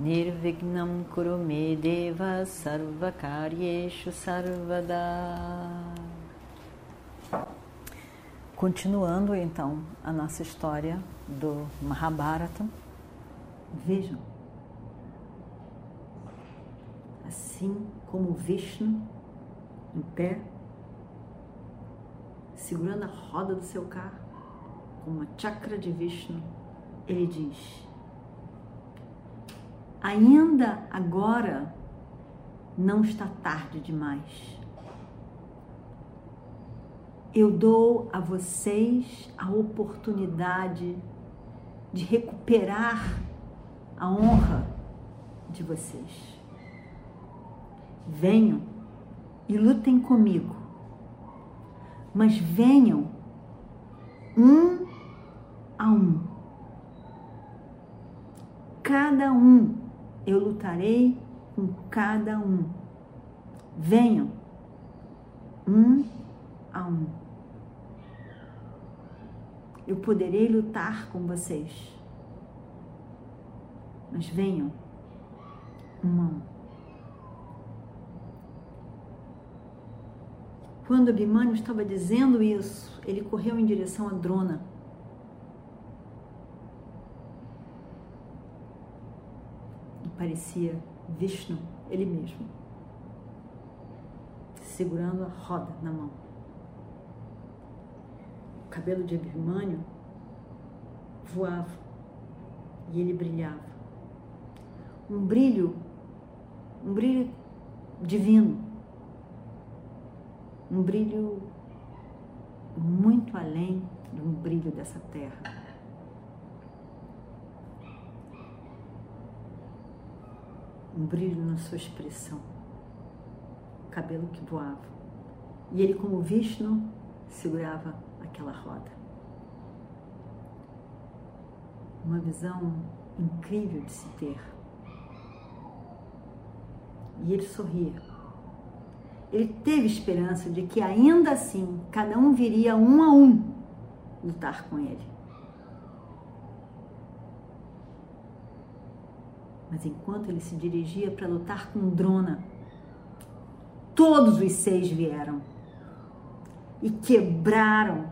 Nirvignam Kurume Deva Sarvakaryeshu Sarvada. Continuando então a nossa história do Mahabharata, vejam, assim como Vishnu em pé, segurando a roda do seu carro, com uma chakra de Vishnu, ele diz: Ainda agora não está tarde demais. Eu dou a vocês a oportunidade de recuperar a honra de vocês. Venham e lutem comigo, mas venham um a um. Cada um eu lutarei com cada um. Venham, um a um. Eu poderei lutar com vocês, mas venham, um a um. Quando Abhimanyu estava dizendo isso, ele correu em direção a Drona. E parecia Vishnu, ele mesmo, segurando a roda na mão. O cabelo de Abhimanyu voava e ele brilhava. Um brilho, um brilho divino um brilho muito além do brilho dessa terra. Um brilho na sua expressão, cabelo que voava. E ele, como Vishnu, segurava aquela roda. Uma visão incrível de se ter. E ele sorria ele teve esperança de que ainda assim cada um viria um a um lutar com ele. Mas enquanto ele se dirigia para lutar com Drona, todos os seis vieram e quebraram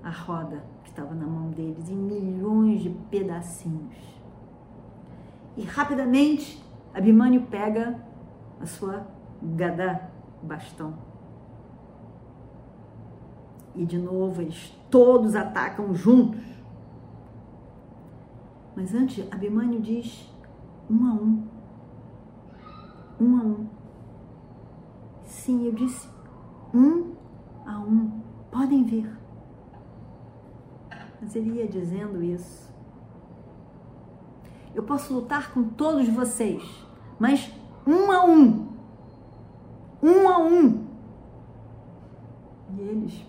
a roda que estava na mão deles em milhões de pedacinhos. E rapidamente Abimânio pega a sua Gadá, bastão. E de novo eles todos atacam juntos. Mas antes, Abimânio diz um a um. Um a um. Sim, eu disse um a um. Podem ver. Mas ele ia dizendo isso. Eu posso lutar com todos vocês, mas um a um um a um. E eles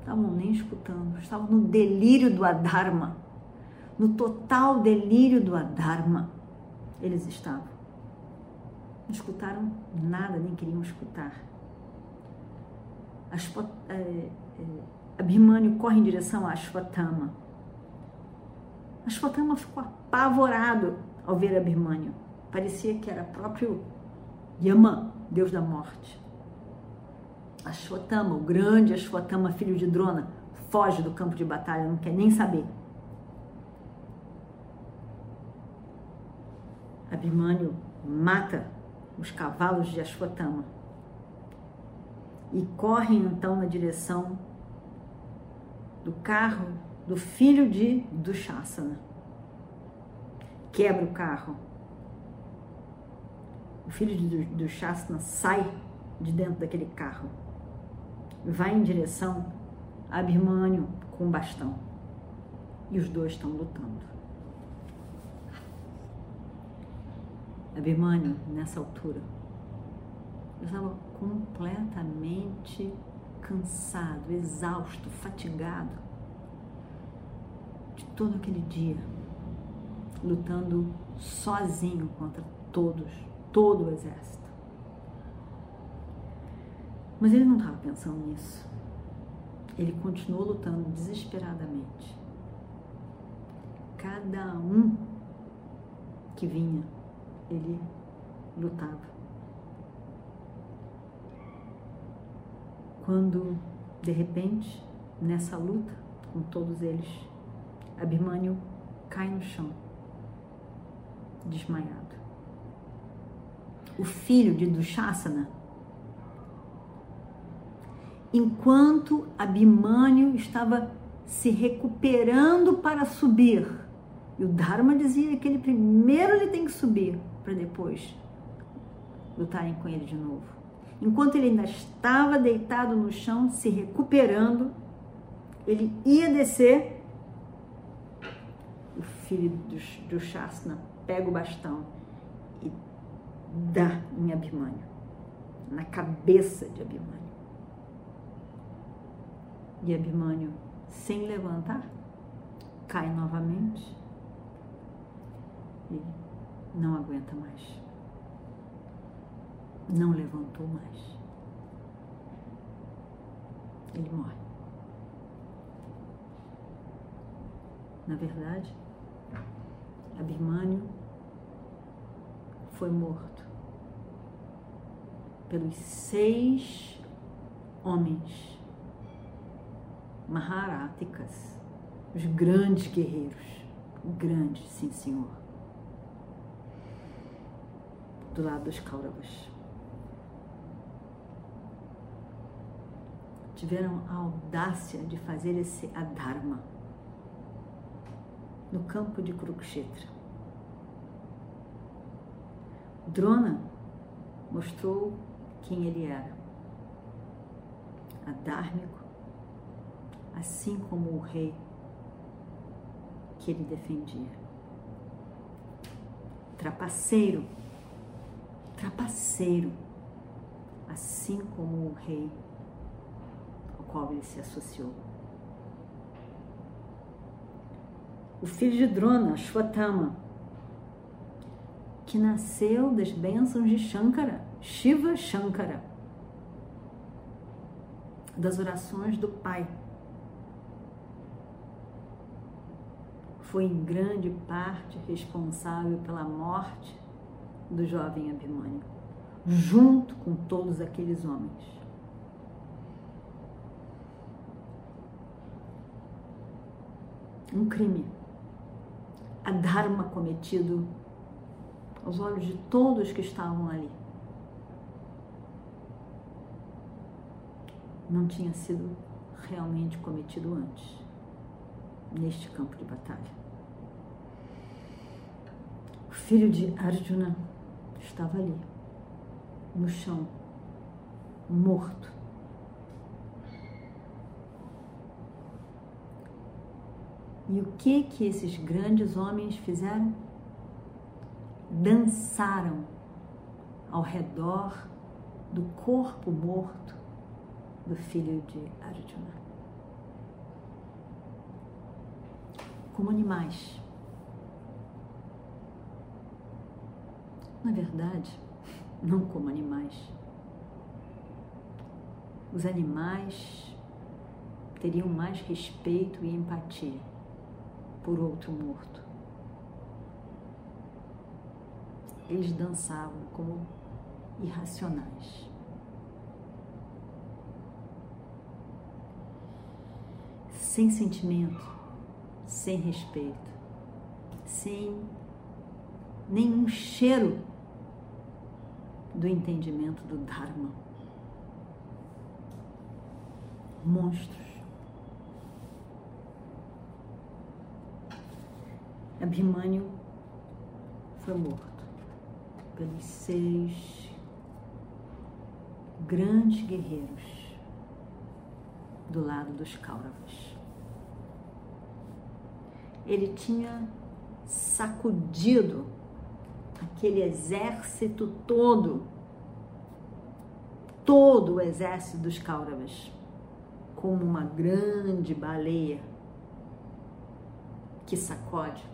estavam nem escutando, estavam no delírio do Adharma, no total delírio do Adharma. Eles estavam. Não escutaram nada, nem queriam escutar. Ashpat, é, é, Abhimanyu corre em direção a Ashwatthama. Ashwatthama ficou apavorado ao ver Abhimanyu. Parecia que era próprio Yama, deus da morte. Ashwatthama, o grande Ashwatthama, filho de Drona, foge do campo de batalha, não quer nem saber. Abhimanyu mata os cavalos de Ashwatthama e corre então na direção do carro do filho de Dushasana. Quebra o carro o filho de, do Shasna sai de dentro daquele carro, vai em direção a Abhimanyu com o bastão. E os dois estão lutando. Abhimanyu, nessa altura, estava completamente cansado, exausto, fatigado de todo aquele dia, lutando sozinho contra todos, todo o exército. Mas ele não estava pensando nisso. Ele continuou lutando desesperadamente. Cada um que vinha, ele lutava. Quando, de repente, nessa luta com todos eles, Abhimanyu cai no chão, desmaiado. O filho de Dushasana, enquanto Abhimanyu estava se recuperando para subir, e o Dharma dizia que ele primeiro ele tem que subir para depois lutarem com ele de novo. Enquanto ele ainda estava deitado no chão, se recuperando, ele ia descer. O filho do, Shasna pega o bastão e dá em Abhimanyu, na cabeça de Abhimanyu. E Abhimanyu, sem levantar, cai novamente e não aguenta mais não levantou mais. Ele morre. Na verdade, Abimânio foi morto pelos seis homens Maharáticas, os grandes guerreiros, grandes, sim senhor, do lado dos Kauravas. tiveram a audácia de fazer esse adharma no campo de Kurukshetra. Drona mostrou quem ele era, adármico, assim como o rei que ele defendia. Trapaceiro, trapaceiro, assim como o rei qual ele se associou. O filho de Drona, Shwatama, que nasceu das bênçãos de Shankara, Shiva Shankara, das orações do pai. Foi em grande parte responsável pela morte do jovem Abhimanyu, junto com todos aqueles homens. um crime, a dharma cometido aos olhos de todos que estavam ali. Não tinha sido realmente cometido antes, neste campo de batalha. O filho de Arjuna estava ali, no chão, morto. E o que que esses grandes homens fizeram? Dançaram ao redor do corpo morto do filho de Arjuna. Como animais. Na verdade, não como animais. Os animais teriam mais respeito e empatia por outro morto. Eles dançavam como irracionais. Sem sentimento, sem respeito, sem nenhum cheiro do entendimento do Dharma. Monstros. Abhimanyu foi morto pelos seis grandes guerreiros do lado dos Kauravas. Ele tinha sacudido aquele exército todo, todo o exército dos Kauravas, como uma grande baleia que sacode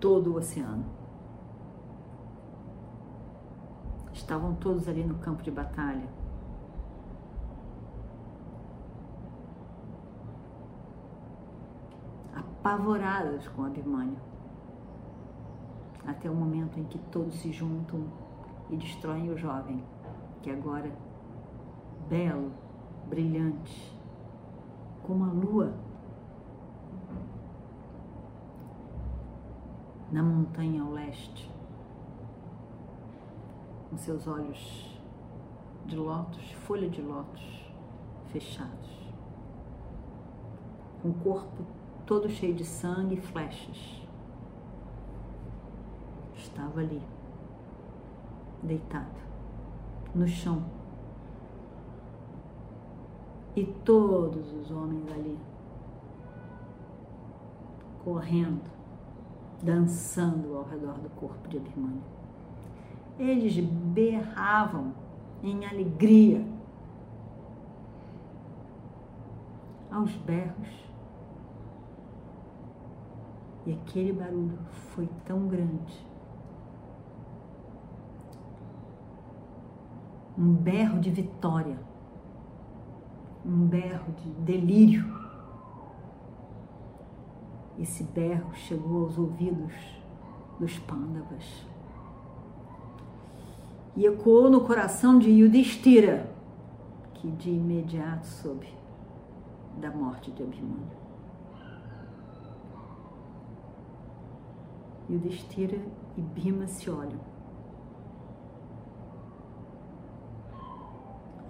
todo o oceano. Estavam todos ali no campo de batalha. Apavorados com Abhimanyu. Até o momento em que todos se juntam e destroem o jovem, que agora belo, brilhante, como a lua na montanha ao leste, com seus olhos de lótus, folha de lótus fechados, com o corpo todo cheio de sangue e flechas. Estava ali, deitado, no chão. E todos os homens ali, correndo, dançando ao redor do corpo de Abhimanyu. Eles berravam em alegria. Aos berros. E aquele barulho foi tão grande. Um berro de vitória. Um berro de delírio esse berro chegou aos ouvidos dos pândavas e ecoou no coração de Yudhishthira, que de imediato soube da morte de Abhimanyu. Yudhishthira e Bhima se olham.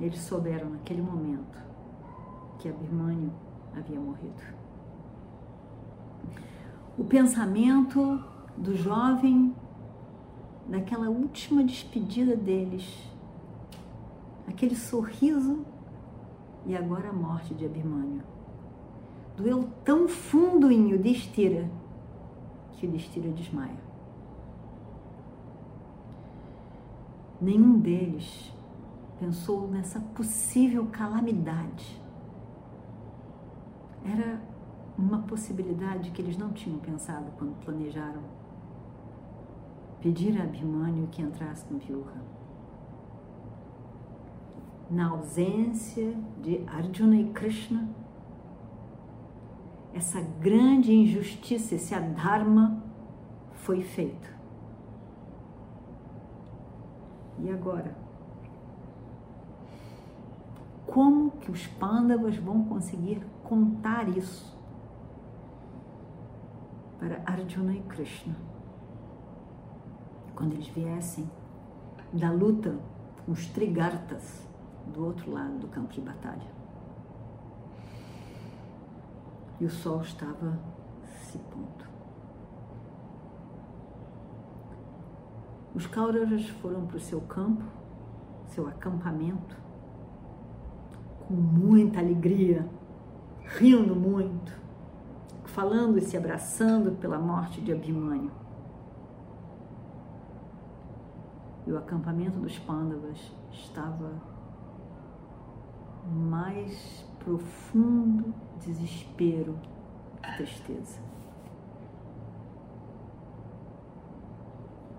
Eles souberam naquele momento que Abhimanyu havia morrido o pensamento do jovem naquela última despedida deles, aquele sorriso e agora a morte de Abhimanyu. Doeu tão fundo em Yudhishthira que Yudhishthira desmaia. Nenhum deles pensou nessa possível calamidade. Era uma possibilidade que eles não tinham pensado quando planejaram pedir a Abhimanyu que entrasse no Vyuha. Na ausência de Arjuna e Krishna, essa grande injustiça, esse adharma foi feito. E agora? Como que os pândavas vão conseguir contar isso para Arjuna e Krishna. Quando eles viessem da luta com os Trigartas do outro lado do campo de batalha. E o sol estava se pondo. Os Kauravas foram para o seu campo, seu acampamento, com muita alegria, rindo muito falando e se abraçando pela morte de Abhimanyu. E o acampamento dos Pandavas estava mais profundo desespero e tristeza.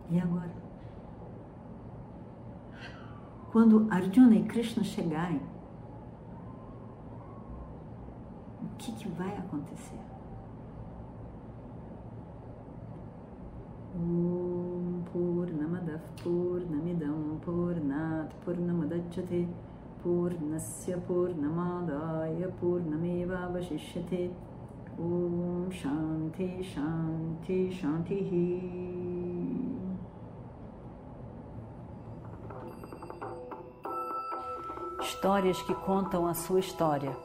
E agora? Quando Arjuna e Krishna chegarem, o que, que vai acontecer. Om Purnamadav Purnamidam Purnat Purnamadachyate Purnasya Purnamadaya Purnameva Vashishyate Om Shanti Shanti Shanti Histórias que contam a sua história